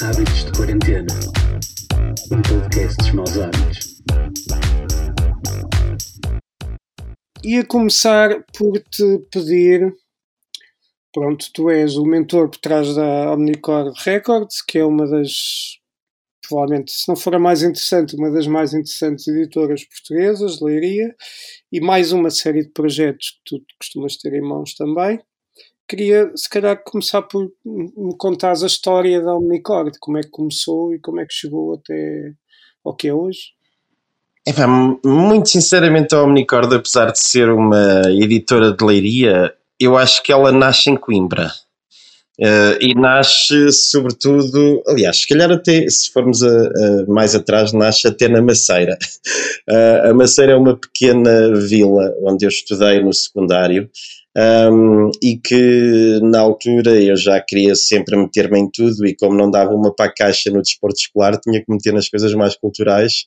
Hábitos de Quarentena. Um podcast dos maus hábitos. Ia começar por te pedir. Pronto, tu és o mentor por trás da Omnicord Records, que é uma das, provavelmente, se não for a mais interessante, uma das mais interessantes editoras portuguesas leiria, e mais uma série de projetos que tu costumas ter em mãos também. Queria, se calhar, começar por me contares a história da Omnicord, como é que começou e como é que chegou até ao que é hoje. Pá, muito sinceramente, a Omnicord, apesar de ser uma editora de leiria, eu acho que ela nasce em Coimbra. Uh, e nasce sobretudo, aliás, se calhar até, se formos a, a, mais atrás, nasce até na Maceira. Uh, a Maceira é uma pequena vila onde eu estudei no secundário um, e que na altura eu já queria sempre meter-me em tudo e como não dava uma para a caixa no desporto escolar, tinha que meter nas coisas mais culturais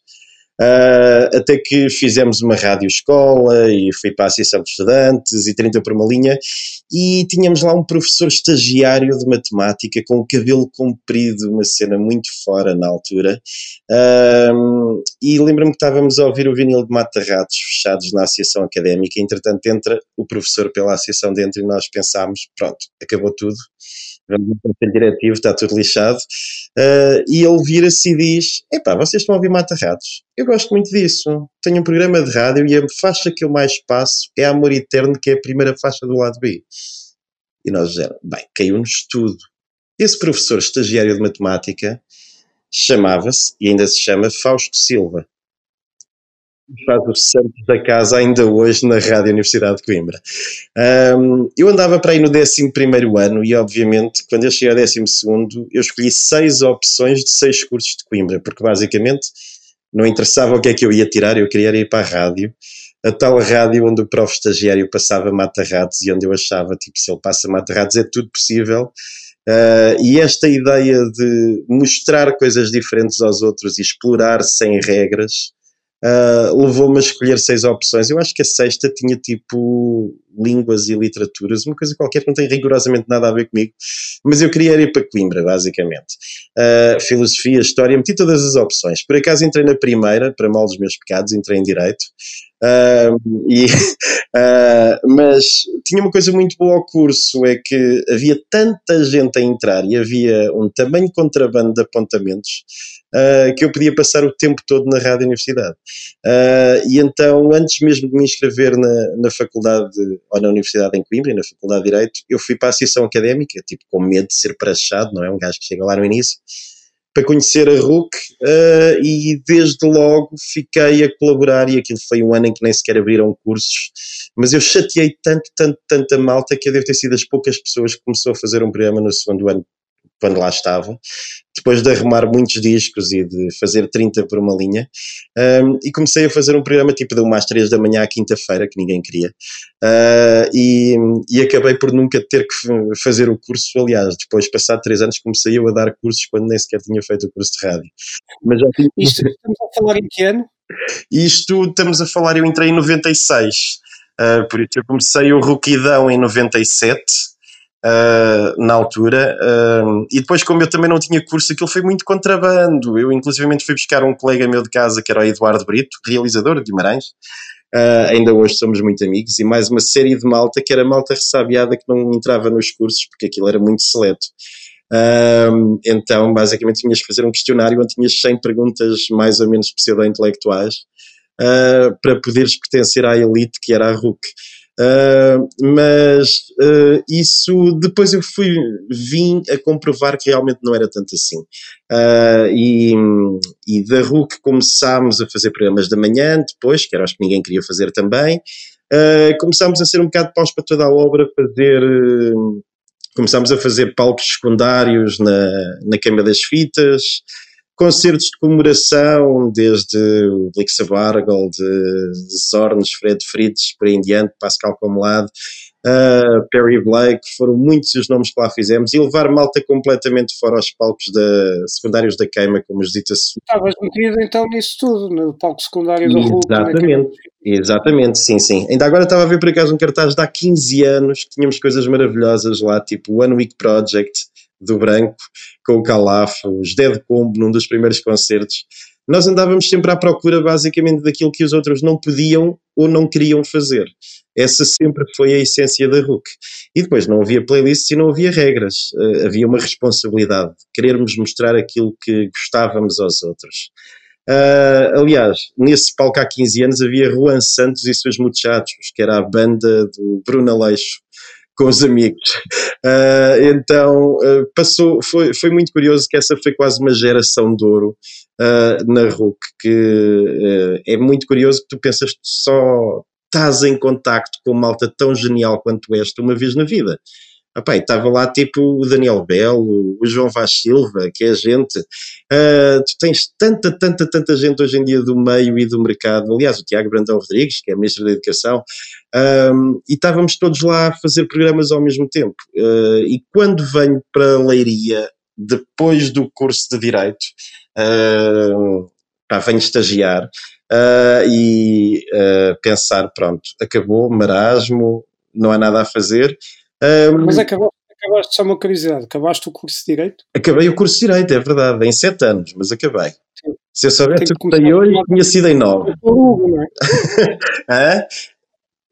Uh, até que fizemos uma rádio escola e fui para a Associação de Estudantes e 30 por uma linha. E tínhamos lá um professor estagiário de matemática com o cabelo comprido, uma cena muito fora na altura. Uh, e lembro-me que estávamos a ouvir o vinil de Mata-Ratos fechados na Associação Académica. Entretanto entra o professor pela Associação dentro e nós pensámos, pronto, acabou tudo vamos no conselho diretivo, está tudo lixado, uh, e ele vira-se e diz, epá, vocês estão a ouvir Mata-Ratos? Eu gosto muito disso, tenho um programa de rádio e a faixa que eu mais passo é Amor Eterno, que é a primeira faixa do lado B. E nós dizemos, bem, caiu-nos tudo. Esse professor estagiário de matemática chamava-se, e ainda se chama, Fausto Silva faz os santos da casa ainda hoje na Rádio Universidade de Coimbra. Um, eu andava para aí no 11 ano e, obviamente, quando eu cheguei ao 12, eu escolhi seis opções de seis cursos de Coimbra, porque basicamente não interessava o que é que eu ia tirar, eu queria ir para a rádio. A tal rádio onde o prof estagiário passava mata-ratos e onde eu achava, tipo, se ele passa mata-ratos é tudo possível. Uh, e esta ideia de mostrar coisas diferentes aos outros e explorar sem regras uh, levou-me a escolher seis opções. Eu acho que a sexta tinha tipo línguas e literaturas, uma coisa qualquer que não tem rigorosamente nada a ver comigo, mas eu queria ir para Coimbra, basicamente. Uh, filosofia, história, meti todas as opções. Por acaso entrei na primeira, para mal dos meus pecados, entrei em Direito. Uh, e, uh, mas tinha uma coisa muito boa ao curso, é que havia tanta gente a entrar e havia um tamanho contrabando de apontamentos uh, que eu podia passar o tempo todo na rádio universidade. E então, antes mesmo de me inscrever na, na faculdade, ou na Universidade em Coimbra, na Faculdade de Direito, eu fui para a Associação Académica, tipo, com medo de ser prachado, não é? Um gajo que chega lá no início, para conhecer a RUC uh, e desde logo fiquei a colaborar e aquilo foi um ano em que nem sequer abriram cursos, mas eu chateei tanto, tanto, tanta malta que eu devo ter sido as poucas pessoas que começou a fazer um programa no segundo ano quando lá estava, depois de arrumar muitos discos e de fazer 30 por uma linha, um, e comecei a fazer um programa tipo de uma às 3 da manhã à quinta-feira, que ninguém queria, uh, e, e acabei por nunca ter que fazer o curso, aliás, depois, passado 3 anos, comecei eu a dar cursos quando nem sequer tinha feito o curso de rádio. Mas já tinha... Isto estamos a falar em que ano? Isto estamos a falar, eu entrei em 96, uh, por isso eu comecei o Ruquidão em 97, uh, na altura. Uh, e depois, como eu também não tinha curso, aquilo foi muito contrabando. Eu, inclusivamente, fui buscar um colega meu de casa, que era o Eduardo Brito, realizador de Guimarães. Uh, ainda hoje somos muito amigos, e mais uma série de malta que era malta ressabiada que não entrava nos cursos porque aquilo era muito seleto. Então, basicamente, tinhas que fazer um questionário onde tinhas 100 perguntas mais ou menos pseudo-intelectuais uh, para poderes pertencer à elite que era a RUC. Uh, mas uh, isso depois eu fui vim a comprovar que realmente não era tanto assim. Uh, e, e da RUC começámos a fazer programas da manhã depois, que era acho que ninguém queria fazer também. Começámos a ser um bocado paus para toda a obra fazer começámos a fazer palcos secundários na, na Câmara das Fitas concertos de comemoração, desde o Blixa Bargel, de, de Zornes, Fred Fritz, por aí em diante, Pascal Comelado, uh, Perry Blake, foram muitos os nomes que lá fizemos, e levar malta completamente fora aos palcos da, secundários da queima, como os dita Estavas metido então nisso tudo, no palco secundário do Hulk. Exatamente, exatamente, sim, sim. Ainda agora estava a ver por acaso um cartaz de há 15 anos, que tínhamos coisas maravilhosas lá, tipo One Week Project, do Branco, com o Calaf, os Dead Combo, num dos primeiros concertos nós andávamos sempre à procura basicamente daquilo que os outros não podiam ou não queriam fazer. Essa sempre foi a essência da RUC. E depois não havia playlists e não havia regras. Uh, havia uma responsabilidade de querermos mostrar aquilo que gostávamos aos outros. Uh, aliás, nesse palco há 15 anos havia Juan Santos e seus muchachos, que era a banda do Bruno Aleixo, com os amigos. Uh, então uh, passou, foi, foi muito curioso que essa foi quase uma geração de ouro uh, na RUC, que é muito curioso que tu pensas que só estás em contacto com malta tão genial quanto esta uma vez na vida. Epá, estava lá tipo o Daniel Belo, o João Vaz Silva, que é gente. Uh, tu tens tanta, tanta, tanta gente hoje em dia do meio e do mercado. Aliás, o Tiago Brandão Rodrigues, que é Ministro da Educação, um, e estávamos todos lá a fazer programas ao mesmo tempo. Uh, e quando venho para Leiria, depois do curso de Direito, uh, pá, venho estagiar e pensar: pronto, acabou, marasmo, não há nada a fazer. Um, Mas acabaste, acabaste, só uma curiosidade, acabaste o curso de Direito? Acabei o curso de Direito, é verdade, em sete anos, mas acabei. Sim. Se eu soubesse que comecei hoje, tinha sido em nove. É?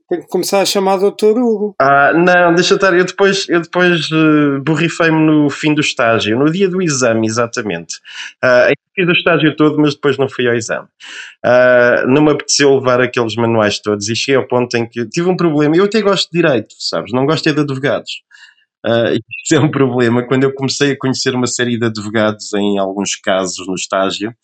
Tem que começar a chamar Doutor Hugo. Ah, não, deixa eu estar. Eu depois, eu depois uh, borrifei-me no fim do estágio, no dia do exame, exatamente. Uh, fiz o estágio todo, mas depois não fui ao exame. Uh, não me apeteceu levar aqueles manuais todos e cheguei ao ponto em que tive um problema. Eu até gosto de direito, sabes? Não gosto é de advogados. Uh, isso é um problema. Quando eu comecei a conhecer uma série de advogados em alguns casos no estágio,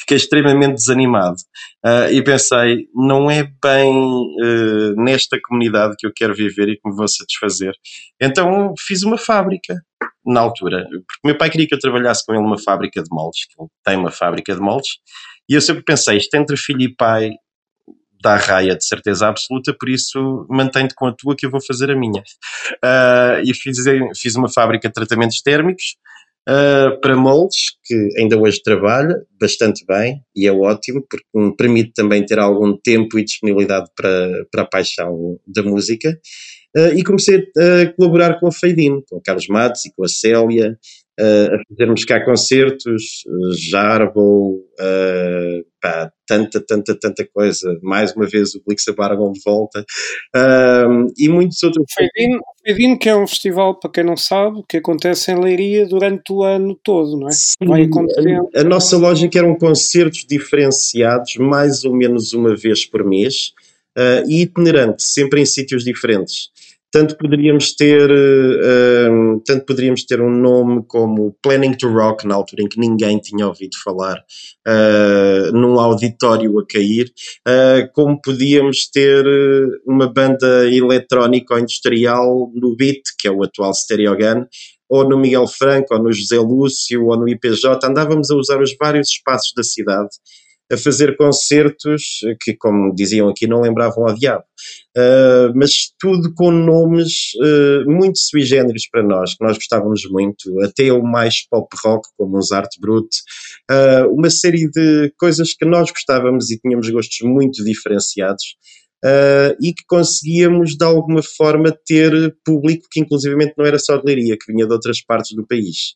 fiquei extremamente desanimado uh, e pensei, não é bem uh, nesta comunidade que eu quero viver e que me vou satisfazer. Então fiz uma fábrica na altura, porque meu pai queria que eu trabalhasse com ele numa fábrica de moldes, que ele tem uma fábrica de moldes, e eu sempre pensei, isto entre filho e pai dá raia de certeza absoluta, por isso mantém-te com a tua que eu vou fazer a minha. Uh, e fiz, fiz uma fábrica de tratamentos térmicos, Uh, para moldes, que ainda hoje trabalha bastante bem e é ótimo, porque me permite também ter algum tempo e disponibilidade para, para a paixão da música. Uh, e comecei a colaborar com a Feidin, com o Carlos Matos e com a Célia, uh, a fazermos cá concertos, Jarbo, uh, pá, tanta, tanta, tanta coisa. Mais uma vez o Blixa Bargon de volta uh, e muitos outros. Feidin, que é um festival, para quem não sabe, que acontece em Leiria durante o ano todo, não é? Sim, Vai a, a nossa lógica eram concertos diferenciados, mais ou menos uma vez por mês. Uh, e itinerante, sempre em sítios diferentes tanto poderíamos ter uh, tanto poderíamos ter um nome como Planning to Rock na altura em que ninguém tinha ouvido falar uh, num auditório a cair uh, como podíamos ter uma banda eletrónica ou industrial no Beat que é o atual Stereogun ou no Miguel Franco ou no José Lúcio ou no IPJ andávamos a usar os vários espaços da cidade a fazer concertos que, como diziam aqui, não lembravam ao diabo. Uh, mas tudo com nomes uh, muito sui generis para nós, que nós gostávamos muito, até o mais pop rock, como os Art Brut, uh, uma série de coisas que nós gostávamos e tínhamos gostos muito diferenciados. e que conseguíamos de alguma forma ter público que inclusivamente não era só de Leiria, que vinha de outras partes do país.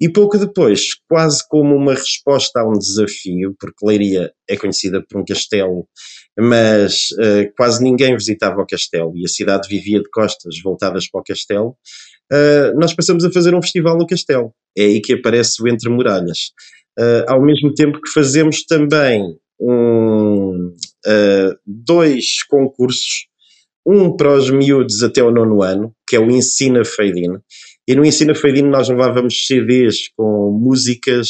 E pouco depois, quase como uma resposta a um desafio, porque Leiria é conhecida por um castelo, mas uh, quase ninguém visitava o castelo e a cidade vivia de costas voltadas para o castelo, uh, nós passamos a fazer um festival no castelo. É aí que aparece o Entre Muralhas. Uh, ao mesmo tempo que fazemos também um, dois concursos, um para os miúdos até o nono ano, que é o Ensina Feidin, e no Ensina Feidino nós levávamos CDs com músicas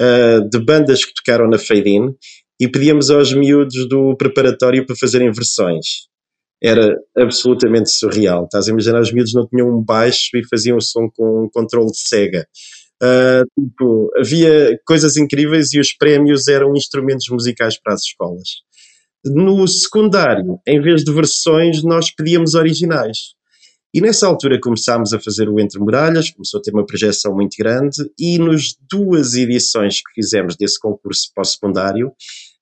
uh, de bandas que tocaram na Feidin e pedíamos aos miúdos do preparatório para fazerem versões. Era absolutamente surreal. Estás a imaginar, os miúdos não tinham um baixo e faziam o som com um controle de Sega. Uh, tipo, havia coisas incríveis e os prémios eram instrumentos musicais para as escolas. No secundário, em vez de versões, nós pedíamos originais E nessa altura começámos a fazer o Entre Muralhas, começou a ter uma projeção muito grande, e nos duas edições que fizemos desse concurso pós-secundário,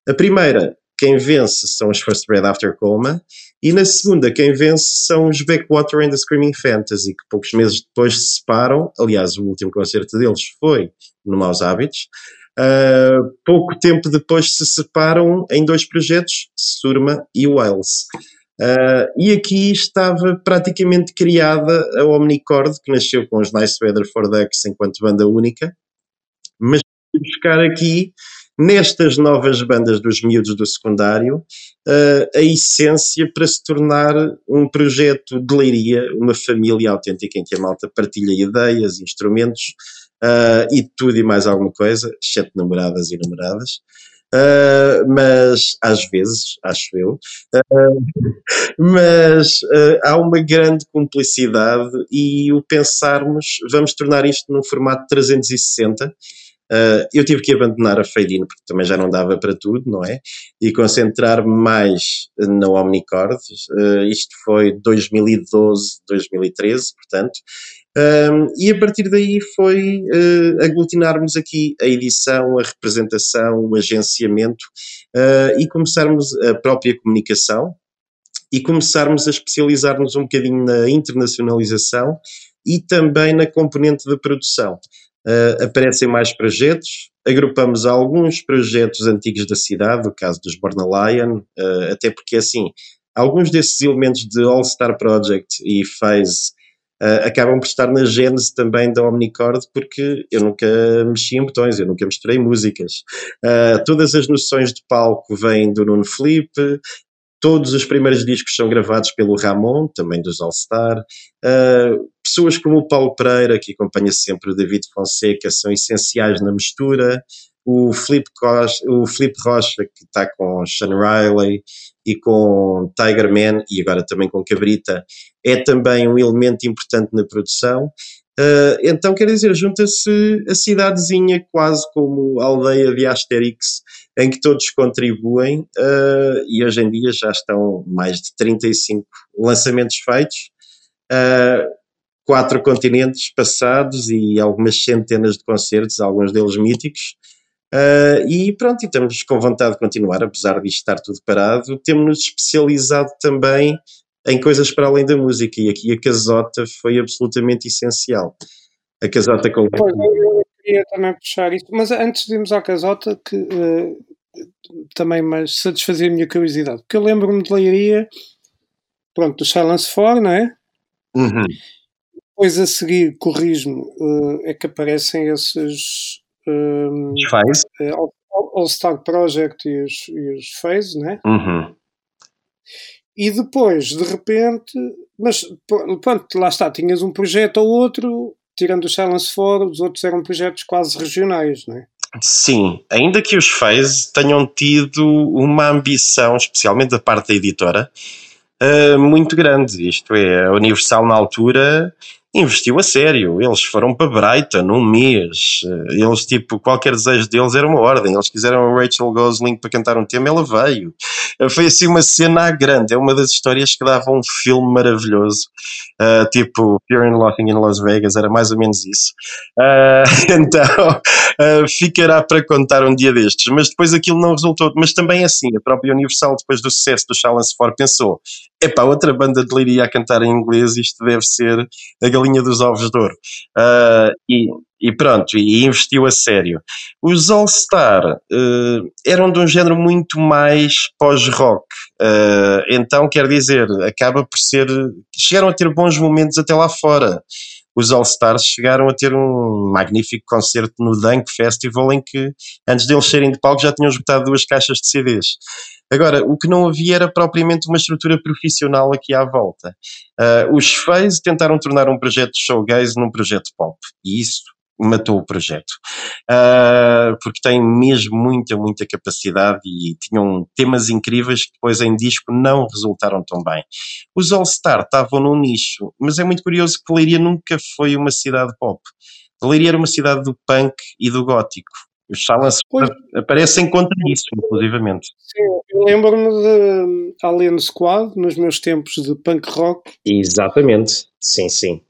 a primeira, quem vence são os First Red After Coma, e na segunda, quem vence são os Backwater and the Screaming Fantasy, que poucos meses depois se separam. Aliás, o último concerto deles foi no Maus Hábitos. Uh, pouco tempo depois se separam em dois projetos, Surma e Wales. Uh, e aqui estava praticamente criada a Omnicord, que nasceu com os Nice Weather for Ducks enquanto banda única, mas buscar aqui, nestas novas bandas dos miúdos do secundário, uh, a essência para se tornar um projeto de leiria, uma família autêntica em que a malta partilha ideias, instrumentos uh, e tudo e mais alguma coisa, exceto namoradas e namoradas. Uh, mas às vezes, acho eu, uh, mas uh, há uma grande cumplicidade e o pensarmos, vamos tornar isto num formato 360. eu tive que abandonar a Fade porque também já não dava para tudo, não é? E concentrar-me mais na Omnicord. isto foi 2012, 2013, portanto. Um, e a partir daí foi uh, aglutinarmos aqui a edição, a representação, o agenciamento uh, e começarmos a própria comunicação e começarmos a especializar-nos um bocadinho na internacionalização e também na componente da produção. Uh, aparecem mais projetos, agrupamos alguns projetos antigos da cidade, o caso dos Born Lion, até porque assim, alguns desses elementos de All Star Project e Phase uh, acabam por estar na gênese também da Omnicord, porque eu nunca mexi em botões, eu nunca misturei músicas. Uh, todas as noções de palco vêm do Nuno Felipe, todos os primeiros discos são gravados pelo Ramon, também dos All Star. Uh, pessoas como o Paulo Pereira, que acompanha sempre o David Fonseca, são essenciais na mistura. O Flip, Rocha, o Rocha, que está com Sean Riley e com Tiger Man, e agora também com Cabrita, é também um elemento importante na produção. Uh, então, quer dizer, junta-se a cidadezinha quase como a aldeia de Asterix, em que todos contribuem, uh, e hoje em dia já estão mais de 35 lançamentos feitos, uh, quatro continentes passados e algumas centenas de concertos, alguns deles míticos. e pronto, estamos com vontade de continuar, apesar de estar tudo parado. Temos-nos especializado também em coisas para além da música, e aqui a casota foi absolutamente essencial. A casota com pois, eu queria também puxar isso, mas antes de irmos à casota, que uh, também mais satisfazer a minha curiosidade, porque eu lembro-me de Leiria, pronto, do Silence 4, não é? Uhum. Depois a seguir, corrijo-me, uh, é que aparecem esses. Um, ehm, uh, All Star Project e os, e os Phase, né? Uhum. E depois, de repente, mas pronto, lá está, tinhas um projeto ou outro, tirando o Silence 4, os outros eram projetos quase regionais, não é? Sim, ainda que os Phase tenham tido uma ambição, especialmente da parte da editora, uh, muito grande. Isto é, a Universal na altura investiu a sério. Eles foram para Brighton num mês. Eles, tipo, qualquer desejo deles era uma ordem. Eles quiseram a Rachel Gosling para cantar um tema, ela veio. Foi assim uma cena à grande. É uma das histórias que dava um filme maravilhoso. Uh, tipo, Fear and Loathing in Las Vegas, era mais ou menos isso. Uh, então, uh, ficará para contar um dia destes. Mas depois aquilo não resultou. Mas também assim, a própria Universal, depois do sucesso do Challenge 4, pensou: epá, outra banda de liria a cantar em inglês, isto deve ser a galinha dos ovos de ouro. Uh, e, e, pronto, e investiu a sério. Os All Star uh, eram de um género muito mais pós-rock, uh, então quer dizer, acaba por ser. chegaram a ter bons momentos até lá fora. Os All Stars chegaram a ter um magnífico concerto no Dunk Festival em que, antes deles serem de palco, já tinham esgotado duas caixas de CDs. Agora, o que não havia era propriamente uma estrutura profissional aqui à volta. Uh, os Phase tentaram tornar um projeto showgaze num projeto pop, e isso matou o projeto. Uh, porque tem mesmo muita, muita capacidade e tinham temas incríveis que depois em disco não resultaram tão bem. Os All Star estavam num nicho, mas é muito curioso que Leiria nunca foi uma cidade pop. Leiria era uma cidade do punk e do gótico. Os Silence Pois. aparecem contra isso, inclusivamente. Sim, eu lembro-me de Alien Squad, nos meus tempos de punk rock. Exatamente, sim, sim.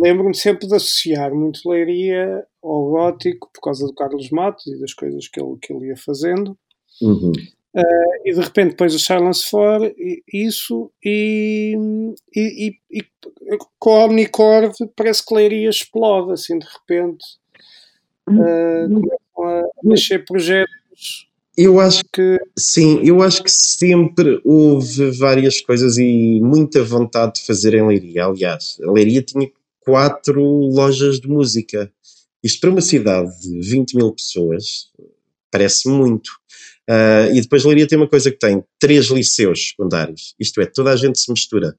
Lembro-me sempre de associar muito Leiria ao gótico por causa do Carlos Matos e das coisas que ele, que ele ia fazendo. Uhum. E de repente depois o Silence 4, e- isso, e, e, e- e com a Omnicord parece que Leiria explode, assim, de repente. Uh, começam a nascer projetos Eu acho que Sim, eu acho que sempre houve várias coisas e muita vontade de fazer em Leiria. Aliás, a Leiria tinha quatro lojas de música. Isto para uma cidade de 20 mil pessoas parece muito. Ah, e depois Leiria tem uma coisa que tem: três liceus secundários. Isto é, toda a gente se mistura.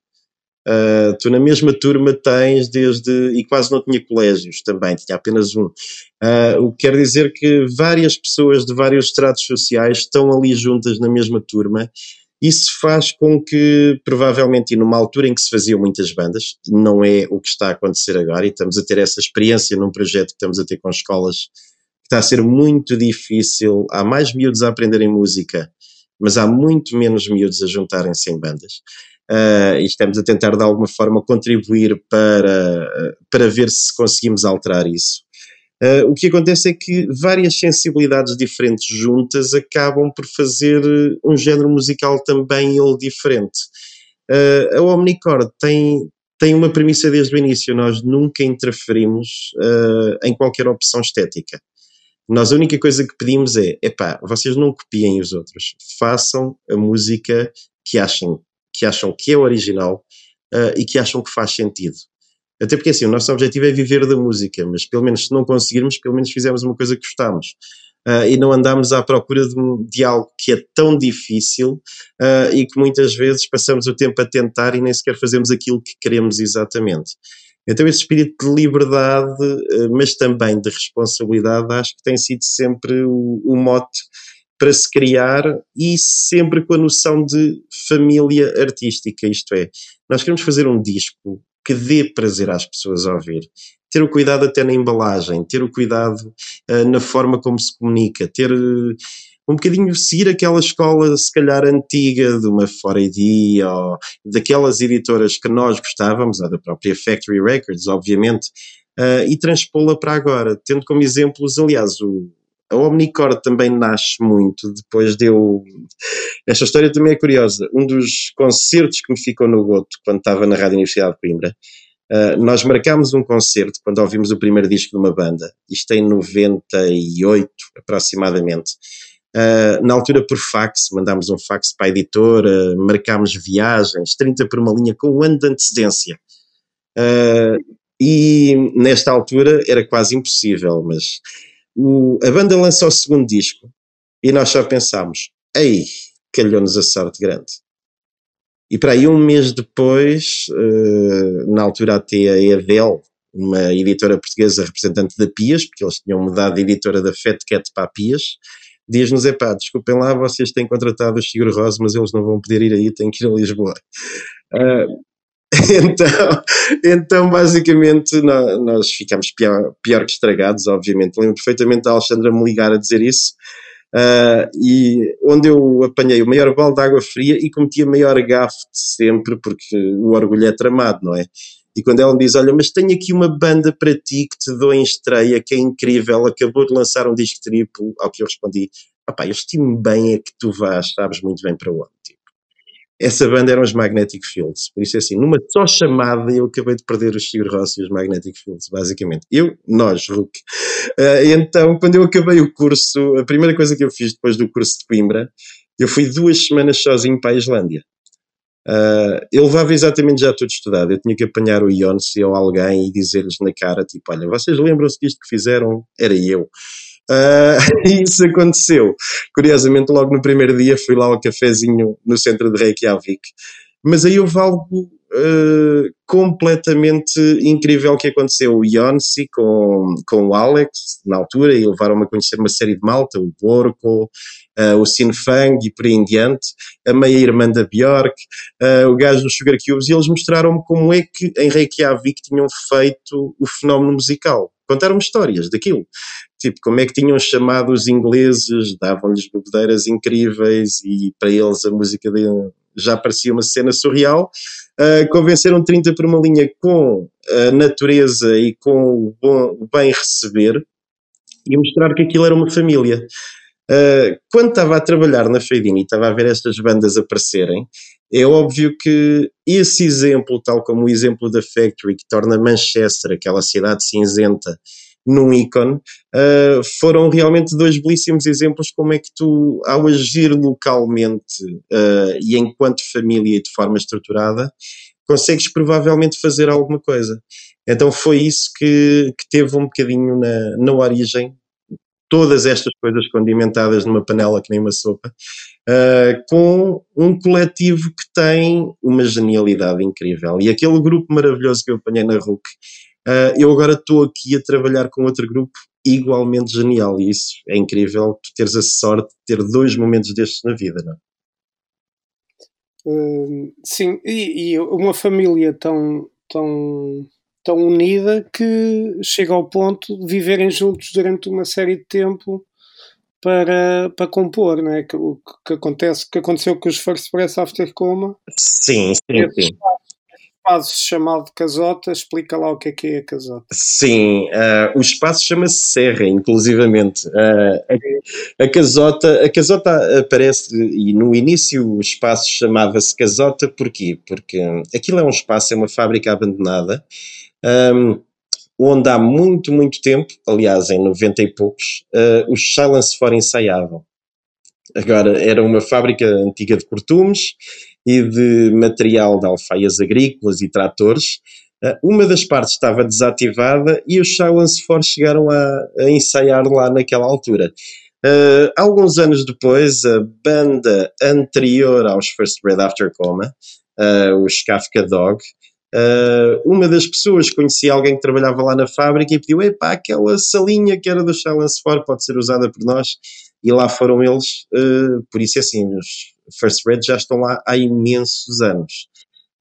Ah, tu na mesma turma tens desde. e quase não tinha colégios também, tinha apenas um. Ah, o que quer dizer que várias pessoas de vários estratos sociais estão ali juntas na mesma turma. Isso faz com que, provavelmente, e numa altura em que se faziam muitas bandas, não é o que está a acontecer agora, e estamos a ter essa experiência num projeto que estamos a ter com escolas, que está a ser muito difícil. Há mais miúdos a aprenderem música, mas há muito menos miúdos a juntarem-se em bandas. Uh, e estamos a tentar de alguma forma contribuir para, para ver se conseguimos alterar isso. Uh, o que acontece é que várias sensibilidades diferentes juntas acabam por fazer um género musical também ele diferente. Uh, a Omnicord tem, tem uma premissa desde o início: nós nunca interferimos em qualquer opção estética. Nós a única coisa que pedimos é: epá, vocês não copiem os outros, façam a música que acham que acham que é original uh, e que acham que faz sentido. Até porque assim, o nosso objetivo é viver da música, mas pelo menos se não conseguirmos, pelo menos fizemos uma coisa que gostamos. Uh, e não andamos à procura de, de, algo que é tão difícil uh, e que muitas vezes passamos o tempo a tentar e nem sequer fazemos aquilo que queremos exatamente. Então, esse espírito de liberdade, mas também de responsabilidade, acho que tem sido sempre o, o mote para se criar e sempre com a noção de família artística, isto é, nós queremos fazer um disco que dê prazer às pessoas a ouvir, ter o cuidado até na embalagem, ter o cuidado uh, na forma como se comunica, ter uh, um bocadinho seguir aquela escola se calhar antiga de uma 4AD ou daquelas editoras que nós gostávamos, ou da própria Factory Records, obviamente, uh, e transpô-la para agora, tendo como exemplos, aliás, o a Omnicord também nasce muito depois de eu. Esta história também é curiosa. Um dos concertos que me ficou no goto quando estava na Rádio Universidade de Coimbra, uh, nós marcámos um concerto quando ouvimos o primeiro disco de uma banda, isto em 98 aproximadamente. Uh, na altura por fax, mandámos um fax para a editora, marcámos viagens, 30 por uma linha com um ano de antecedência. Uh, e nesta altura era quase impossível, mas o, a banda lançou o segundo disco e nós só pensámos, ei, calhou-nos a sorte grande. E para aí um mês depois, uh, na altura até a Edel, uma editora portuguesa representante da Pias, porque eles tinham mudado de editora da Fat Cat para a Pias, diz-nos, epá, desculpem lá, vocês têm contratado o Chico Rosa, mas eles não vão poder ir aí, têm que ir a Lisboa. Uh, então, então, basicamente, nós, nós ficamos pior, pior, que estragados, obviamente. Lembro perfeitamente da Alexandra me ligar a dizer isso, uh, e onde eu apanhei o maior balde de água fria e cometi a maior gafe de sempre, porque o orgulho é tramado, não é? E quando ela me diz: Olha, mas tenho aqui uma banda para ti que te dou em estreia, que é incrível, acabou de lançar um disco triplo, ao que eu respondi: Papá, eu estimo bem é que tu vás, sabes muito bem para onde. Essa banda eram os Magnetic Fields. Por isso é assim, numa só chamada eu acabei de perder os Sigur Rós e os Magnetic Fields, basicamente. Eu, nós, Hulk. Uh, então, quando eu acabei o curso, a primeira coisa que eu fiz depois do curso de Coimbra, eu fui duas semanas sozinho para a Islândia. Uh, eu levava exatamente já tudo estudado. Eu tinha que apanhar o Beyoncé ou alguém e dizer-lhes na cara, tipo, olha, vocês lembram-se disto que fizeram? Era eu. Uh, isso aconteceu. Curiosamente, logo no primeiro dia fui lá ao cafezinho no centro de Reykjavik. Mas aí houve algo uh, completamente incrível que aconteceu. O Beyoncé com, com o Alex, na altura, e levaram-me a conhecer uma série de malta, o Borco, uh, o Sinfang e por aí em diante, a meia-irmã da Bjork, uh, o gajo dos Sugar Cubes, e eles mostraram-me como é que em Reykjavik tinham feito o fenómeno musical. Contaram histórias daquilo. Tipo, como é que tinham chamado os ingleses, davam-lhes bebedeiras incríveis e para eles a música de, já parecia uma cena surreal. Uh, convenceram 30 por uma linha com a natureza e com o, bom, o bem receber e mostrar que aquilo era uma família. Uh, quando estava a trabalhar na Feidini e estava a ver estas bandas aparecerem, é óbvio que esse exemplo, tal como o exemplo da Factory, que torna Manchester, aquela cidade cinzenta, num ícone, uh, foram realmente dois belíssimos exemplos como é que tu, ao agir localmente uh, e enquanto família de forma estruturada, consegues provavelmente fazer alguma coisa. Então foi isso que, que teve um bocadinho na, na origem todas estas coisas condimentadas numa panela que nem uma sopa, uh, com um coletivo que tem uma genialidade incrível. E aquele grupo maravilhoso que eu apanhei na RUC, uh, eu agora estou aqui a trabalhar com outro grupo igualmente genial. E isso é incrível, tu teres a sorte de ter dois momentos destes na vida, não é? Uh, sim, e, e, uma família tão, tão tão unida que chega ao ponto de viverem juntos durante uma série de tempo para, para compor, não é? Que, o que, acontece, que aconteceu com os First Press After Coma. Sim, sim, sim. espaço chamado casota, explica lá o que é que é a casota. Sim, uh, o espaço chama-se Serra, inclusivamente. Uh, a, a, casota, a casota aparece, e no início o espaço chamava-se casota, porquê? Porque aquilo é um espaço, é uma fábrica abandonada, um, onde há muito, muito tempo, aliás, em 90 e poucos, uh, os Silence For ensaiavam. Agora, era uma fábrica antiga de cortumes e de material de alfaias agrícolas e tratores. Uh, uma das partes estava desativada e os Silence For chegaram a, a ensaiar lá naquela altura. Uh, alguns anos depois, a banda anterior aos First Bread After Coma, uh, os Kafka Dog, Uh, uma das pessoas conhecia alguém que trabalhava lá na fábrica e pediu: Epá, aquela salinha que era do Challenge for pode ser usada por nós. E lá foram eles, uh, por isso é assim, os First Red já estão lá há imensos anos.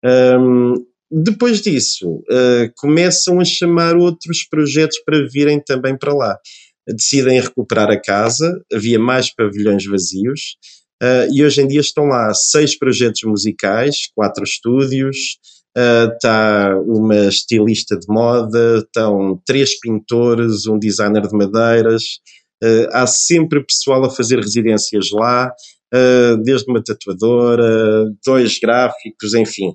Um, depois disso, uh, começam a chamar outros projetos para virem também para lá. Decidem recuperar a casa, havia mais pavilhões vazios, e hoje em dia estão lá seis projetos musicais, quatro estúdios, está uh, uma estilista de moda, estão três pintores, um designer de madeiras, uh, há sempre pessoal a fazer residências lá, uh, desde uma tatuadora, dois gráficos, enfim.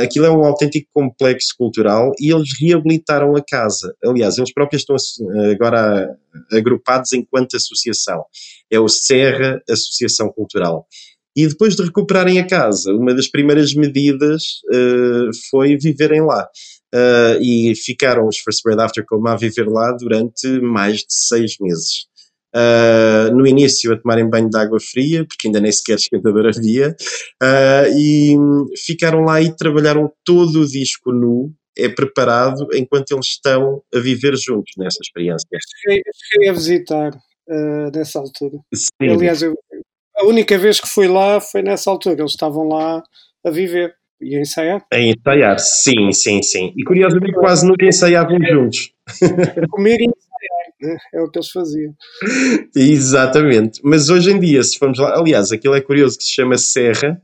Aquilo é um autêntico complexo cultural e eles reabilitaram a casa. Aliás, eles próprios estão agora agrupados enquanto associação. É o Serra Associação Cultural. E depois de recuperarem a casa, uma das primeiras medidas uh, foi viverem lá. Uh, e ficaram os First Bread After Coma a viver lá durante mais de seis meses. Uh, no início a tomarem banho de água fria, porque ainda nem sequer esquentador havia, e ficaram lá e trabalharam todo o disco nu, é preparado enquanto eles estão a viver juntos nessa experiência. Cheguei, cheguei a visitar nessa altura. Sim. Aliás, eu, a única vez que fui lá foi nessa altura, eles estavam lá a viver e a ensaiar. A ensaiar, sim, sim, sim. E curiosamente quase nunca ensaiavam juntos. Comer e ensaiar, né? é o que eles faziam. Exatamente. Mas hoje em dia, se formos lá, aliás, aquilo é curioso que se chama Serra,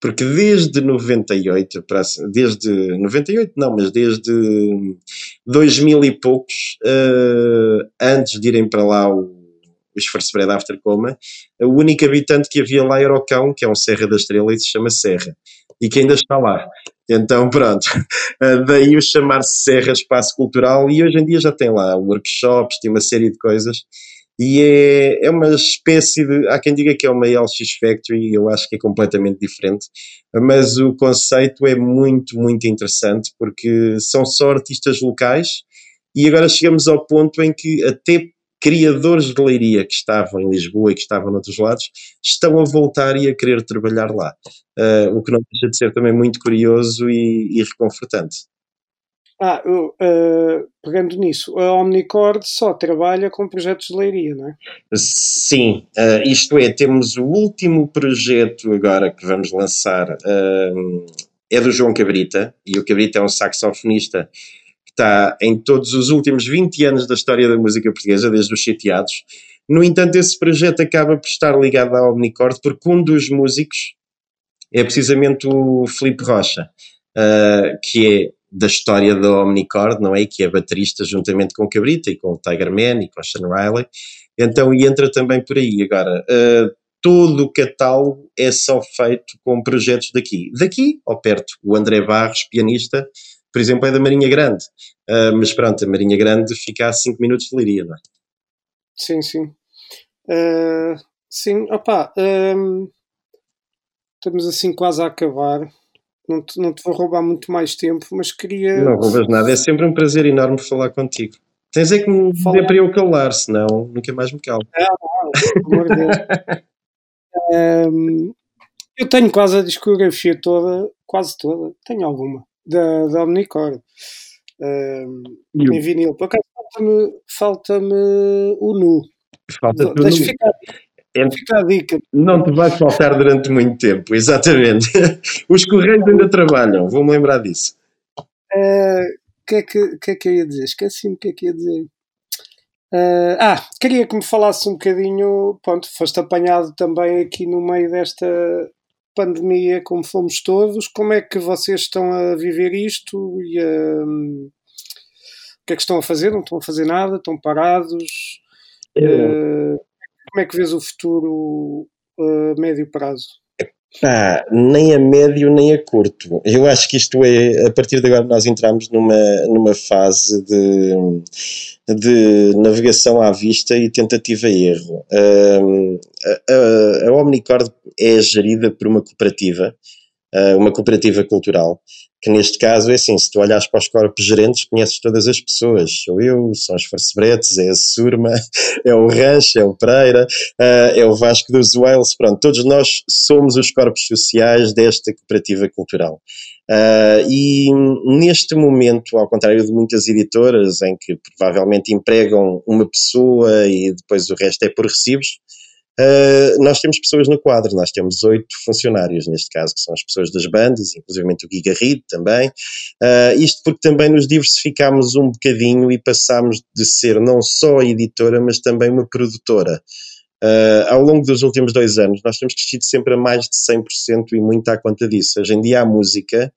porque desde 98, desde 98 não, mas desde 2000 e poucos, uh, antes de irem para lá o First Bread After Coma, o único habitante que havia lá era o cão, que é um Serra da Estrela e se chama Serra, e que ainda está lá. Então, pronto, daí o chamar-se Serra Espaço Cultural, e hoje em dia já tem lá workshops, tem uma série de coisas, e é, é uma espécie de. Há quem diga que é uma LX Factory, eu acho que é completamente diferente, mas o conceito é muito, muito interessante, porque são só artistas locais, e agora chegamos ao ponto em que até criadores de leiria que estavam em Lisboa e que estavam noutros lados estão a voltar e a querer trabalhar lá, uh, o que não deixa de ser também muito curioso e, e reconfortante. Ah, uh, pegando nisso, a Omnicord só trabalha com projetos de leiria, não é? Sim, uh, isto é, temos o último projeto agora que vamos lançar, uh, é do João Cabrita, e o Cabrita é um saxofonista está em todos os últimos 20 anos da história da música portuguesa, desde os Chateados. No entanto, esse projeto acaba por estar ligado à Omnicord, porque um dos músicos é precisamente o Felipe Rocha, uh, que é da história da Omnicord, não é? Que é baterista juntamente com o Cabrita e com o Tiger Man e com o Sean Riley. Então, e entra também por aí. Agora, uh, todo o catálogo é só feito com projetos daqui. Daqui, ao perto, o André Barros, pianista, por exemplo, é da Marinha Grande. Uh, mas pronto, a Marinha Grande fica a 5 minutos de Liria, não é? Sim, sim. Uh, sim, opá, um, estamos assim quase a acabar. Não te, não te vou roubar muito mais tempo, mas queria. Não roubas nada, é sempre um prazer enorme falar contigo. Tens é que me dizer para eu calar, senão nunca mais me calo. Ah, não, pelo amor de Deus. um, eu tenho quase a discografia toda, quase toda, tenho alguma, da, da Omnicord. Um, em vinil. Por acaso falta-me falta o nu. Falta Deixa ficar, é, fica a dica. Não te vai faltar durante muito tempo, exatamente. Os Correios ainda trabalham, vou-me lembrar disso. O uh, que, é que, que, é que eu ia dizer? Esqueci-me o que é que ia dizer. Uh, ah, queria que me falasse um bocadinho. Pronto, foste apanhado também aqui no meio desta pandemia, como fomos todos. Como é que vocês estão a viver isto? E, uh, o que é que estão a fazer? Não estão a fazer nada? Estão parados? Uh, como é que vês o futuro a médio prazo? Ah, nem a médio nem a curto. Eu acho que isto é, a partir de agora nós entramos numa, numa fase de, de navegação à vista e tentativa e erro. A, a, a Omnicord é gerida por uma cooperativa, uma cooperativa cultural, que neste caso é assim, se tu olhas para os corpos gerentes, conheces todas as pessoas, sou eu, são os Forcebretes, é a Surma, é o Rancho, é o Pereira, uh, é o Vasco dos Wales, pronto, todos nós somos os corpos sociais desta cooperativa cultural. Uh, e neste momento, ao contrário de muitas editoras em que provavelmente empregam uma pessoa e depois o resto é por recibos, Uh, nós temos pessoas no quadro, nós temos oito funcionários neste caso, que são as pessoas das bandas, inclusive o Gui Garrido também, uh, isto porque também nos diversificámos um bocadinho e passámos de ser não só editora, mas também uma produtora. Uh, ao longo dos últimos dois anos, nós temos crescido sempre a mais de 100% e muito à conta disso. Hoje em dia a música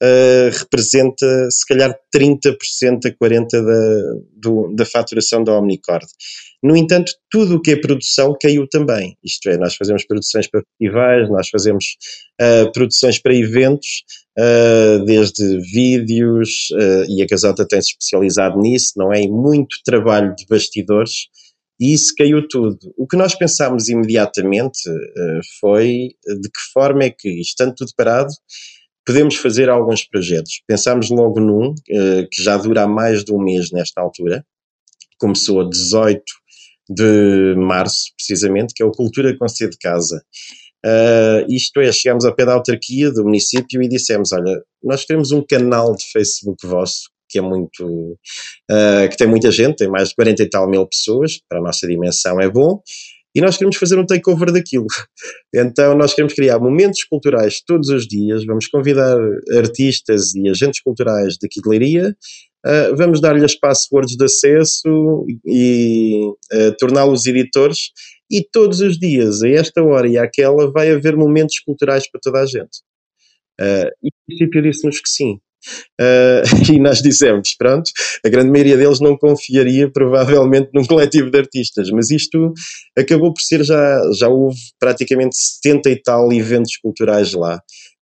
Uh, representa se calhar 30% a 40% da, do, da faturação da Omnicord. No entanto, tudo o que é produção caiu também. Isto é, nós fazemos produções para festivais, nós fazemos uh, produções para eventos, uh, desde vídeos, uh, e a Casota tem-se especializado nisso, não é? E muito trabalho de bastidores, e isso caiu tudo. O que nós pensámos imediatamente foi de que forma é que, estando tudo parado, podemos fazer alguns projetos. Pensámos logo num, que já dura mais de um mês nesta altura, começou a 18 de março, precisamente, que é o Cultura com C de Casa. Uh, isto é, chegámos ao pé da autarquia do município e dissemos: Olha, nós temos um canal de Facebook vosso que é muito. Uh, que tem muita gente, tem mais de 40 e tal mil pessoas, para a nossa dimensão é bom, e nós queremos fazer um takeover daquilo. Então, nós queremos criar momentos culturais todos os dias, vamos convidar artistas e agentes culturais daqui de Uh, vamos dar-lhe as passwords de acesso e uh, torná-los editores e todos os dias, a esta hora e àquela, vai haver momentos culturais para toda a gente. Uh, e o princípio disse-nos que sim. Uh, e nós dissemos, pronto, a grande maioria deles não confiaria provavelmente num coletivo de artistas, mas isto acabou por ser já, já houve praticamente 70 e tal eventos culturais lá,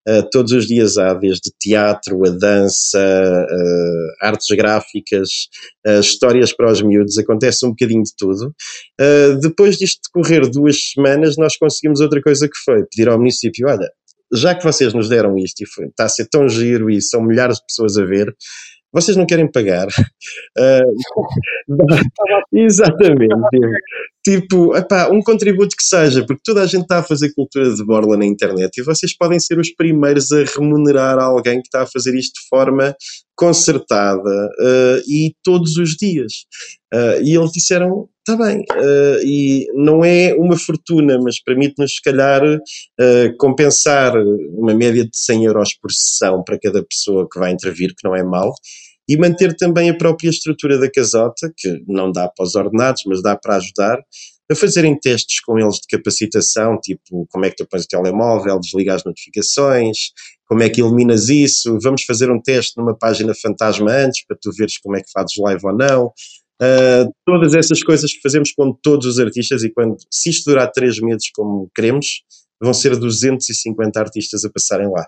Uh, todos os dias há, desde teatro, a dança, uh, artes gráficas, histórias para os miúdos, acontece um bocadinho de tudo. depois disto decorrer duas semanas, nós conseguimos outra coisa que foi pedir ao município: olha, já que vocês nos deram isto e foi, está a ser tão giro e são milhares de pessoas a ver, vocês não querem pagar. Uh, exatamente. tipo, epá, um contributo que seja, porque toda a gente está a fazer cultura de borla na internet e vocês podem ser os primeiros a remunerar alguém que está a fazer isto de forma concertada uh, e todos os dias. Uh, e eles disseram: está bem, uh, e não é uma fortuna, mas permite-nos, se calhar, compensar uma média de 100 euros por sessão para cada pessoa que vai intervir, que não é mal e manter também a própria estrutura da casota, que não dá para os ordenados, mas dá para ajudar, a fazerem testes com eles de capacitação, tipo como é que tu pões o telemóvel, desligar as notificações, como é que eliminas isso, vamos fazer um teste numa página fantasma antes para tu veres como é que fazes live ou não. Uh, todas essas coisas que fazemos com todos os artistas e quando, se isto durar três meses como queremos, vão ser 250 artistas a passarem lá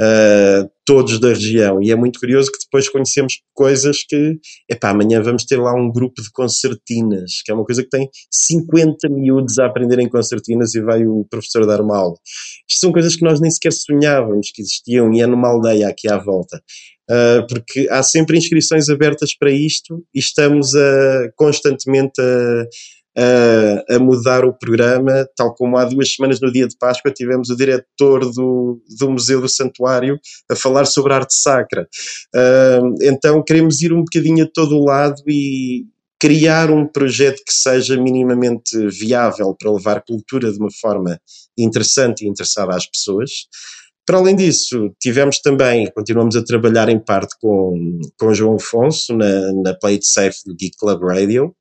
uh, todos da região. E é muito curioso que depois conhecemos coisas que, epá, amanhã vamos ter lá um grupo de concertinas, que é uma coisa que tem 50 miúdos a aprenderem concertinas e vai o professor dar uma aula. Isto são coisas que nós nem sequer sonhávamos que existiam e é numa aldeia aqui à volta. Uh, porque há sempre inscrições abertas para isto e estamos a, constantemente a a, a, mudar o programa, tal como há duas semanas no dia de Páscoa tivemos o diretor do, do Museu do Santuário a falar sobre arte sacra. Uh, então queremos ir um bocadinho a todo o lado e criar um projeto que seja minimamente viável para levar cultura de uma forma interessante e interessada às pessoas. Para além disso, tivemos também, continuamos a trabalhar em parte com, com João Afonso na, na Play It Safe do Geek Club Radio,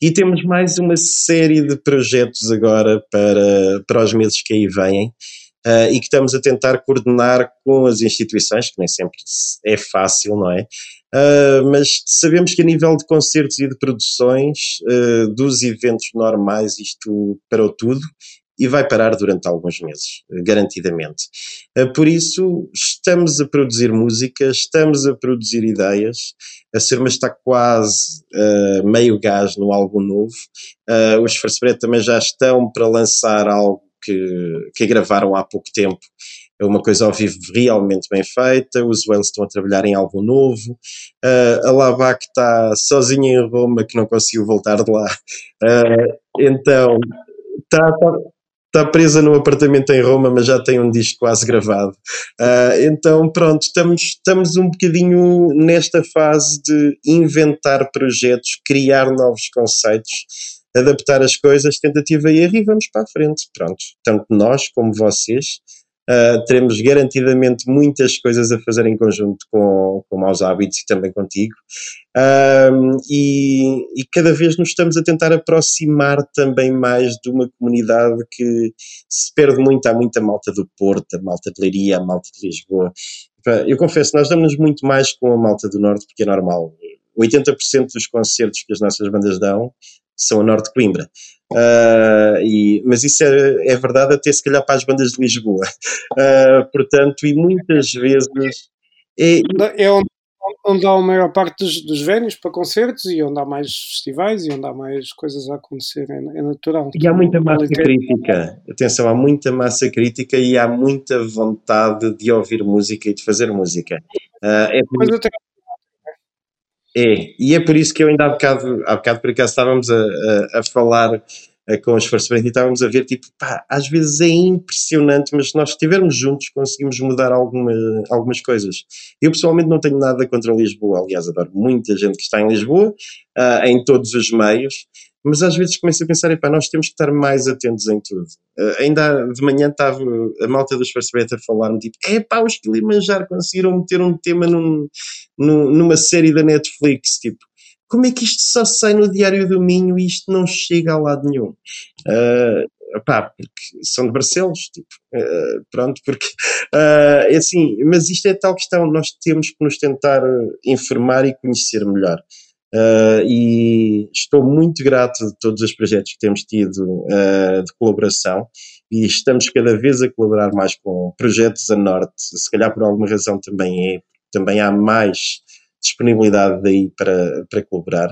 e temos mais uma série de projetos agora para, para os meses que aí vêm. Uh, e que estamos a tentar coordenar com as instituições, que nem sempre é fácil, não é? Uh, mas sabemos que a nível de concertos e de produções, uh, dos eventos normais, isto parou tudo e vai parar durante alguns meses, garantidamente. Eh, por isso, estamos a produzir música, estamos a produzir ideias, a Serma está quase uh, meio gás no álbum novo. Uh, os First também já estão para lançar algo que, que gravaram há pouco tempo. É uma coisa ao vivo realmente bem feita. Os Wells estão a trabalhar em algo novo. Uh, a Lavac está sozinha em Roma, que não conseguiu voltar de lá. então, está, tá, está presa num apartamento em Roma, mas já tem um disco quase gravado. Uh, então, pronto, estamos, estamos um bocadinho nesta fase de inventar projetos, criar novos conceitos, adaptar as coisas, tentativa e erro e vamos para a frente. Pronto, tanto nós como vocês Uh, teremos garantidamente muitas coisas a fazer em conjunto com, com Maus Hábitos e também contigo. Uh, e, e, cada vez nos estamos a tentar aproximar também mais de uma comunidade que se perde muito. Há muita malta do Porto, a malta de Leiria, a malta de Lisboa. Eu confesso, nós damos muito mais com a malta do Norte, porque é normal. 80% dos concertos que as nossas bandas dão são a Norte de Coimbra. Uh, e, mas isso é, é, verdade até se calhar para as bandas de Lisboa. Uh, portanto, e muitas vezes. É, é onde, onde há a maior parte dos, dos vénios para concertos e onde há mais festivais e onde há mais coisas a acontecer, é, é natural. E há muita massa crítica. Atenção, há muita massa crítica e há muita vontade de ouvir música e de fazer música. Uh, é por... É, e é por isso que eu ainda há bocado, há bocado por acaso estávamos a, a, a falar a, com os First e estávamos a ver, tipo, pá, às vezes é impressionante, mas se nós estivermos juntos conseguimos mudar alguma, algumas coisas. Eu pessoalmente não tenho nada contra Lisboa, aliás, adoro muita gente que está em Lisboa, uh, em todos os meios, mas às vezes começo a pensar, epá, nós temos que estar mais atentos em tudo. Uh, ainda de manhã estava a malta dos First a falar-me, tipo, epá, os Kilimanjaro conseguiram meter um tema num, num, numa série da Netflix, tipo, como é que isto só sai no Diário do Minho e isto não chega a lado nenhum? Uh, pá, porque são de Barcelos, tipo, uh, pronto, porque, uh, é assim, mas isto é tal questão, nós temos que nos tentar informar e conhecer melhor. Uh, e estou muito grato de todos os projetos que temos tido uh, de colaboração e estamos cada vez a colaborar mais com projetos a norte, se calhar por alguma razão também é, também há mais disponibilidade daí para, para colaborar.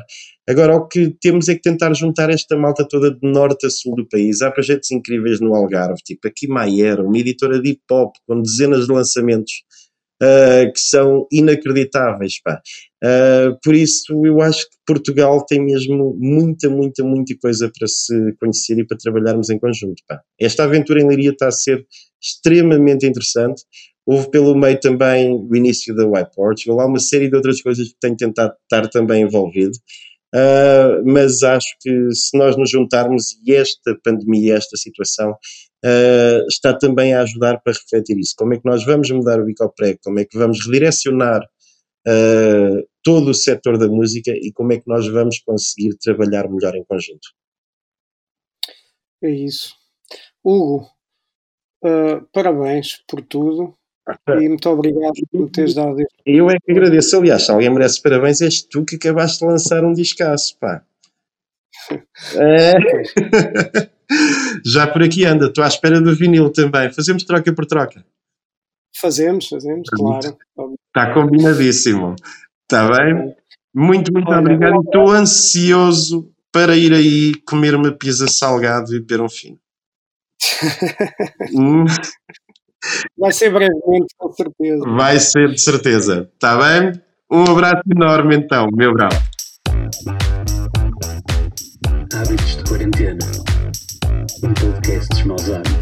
Agora, o que temos é que tentar juntar esta malta toda de norte a sul do país. Há projetos incríveis no Algarve, tipo aqui Maier, uma editora de hip hop com dezenas de lançamentos uh, que são inacreditáveis. Pá. Uh, por isso, eu acho que Portugal tem mesmo muita, muita, muita coisa para se conhecer e para trabalharmos em conjunto. Pá. Esta aventura em Liria está a ser extremamente interessante. Houve pelo meio também o início da White Portugal, há uma série de outras coisas que tenho tentado estar também envolvido. Uh, mas acho que se nós nos juntarmos e esta pandemia, esta situação, uh, está também a ajudar para refletir isso. Como é que nós vamos mudar o Bicopré? Como é que vamos redirecionar uh, todo o setor da música e como é que nós vamos conseguir trabalhar melhor em conjunto. É isso. Hugo, uh, parabéns por tudo. E muito obrigado por teres dado isto. Eu é que agradeço. Aliás, se alguém merece parabéns, és tu que acabaste de lançar um descasso, pá. É. Já por aqui anda, estou à espera do vinil também. Fazemos troca por troca. Fazemos, fazemos, claro. Está combinadíssimo. Está bem? Muito, muito Olha, obrigado. Estou ansioso para ir aí comer uma pizza salgado e beber um fino. hum. Vai ser brevemente, com certeza. Vai ser de certeza. Está bem? Um abraço enorme então, meu bravo. Hábitos de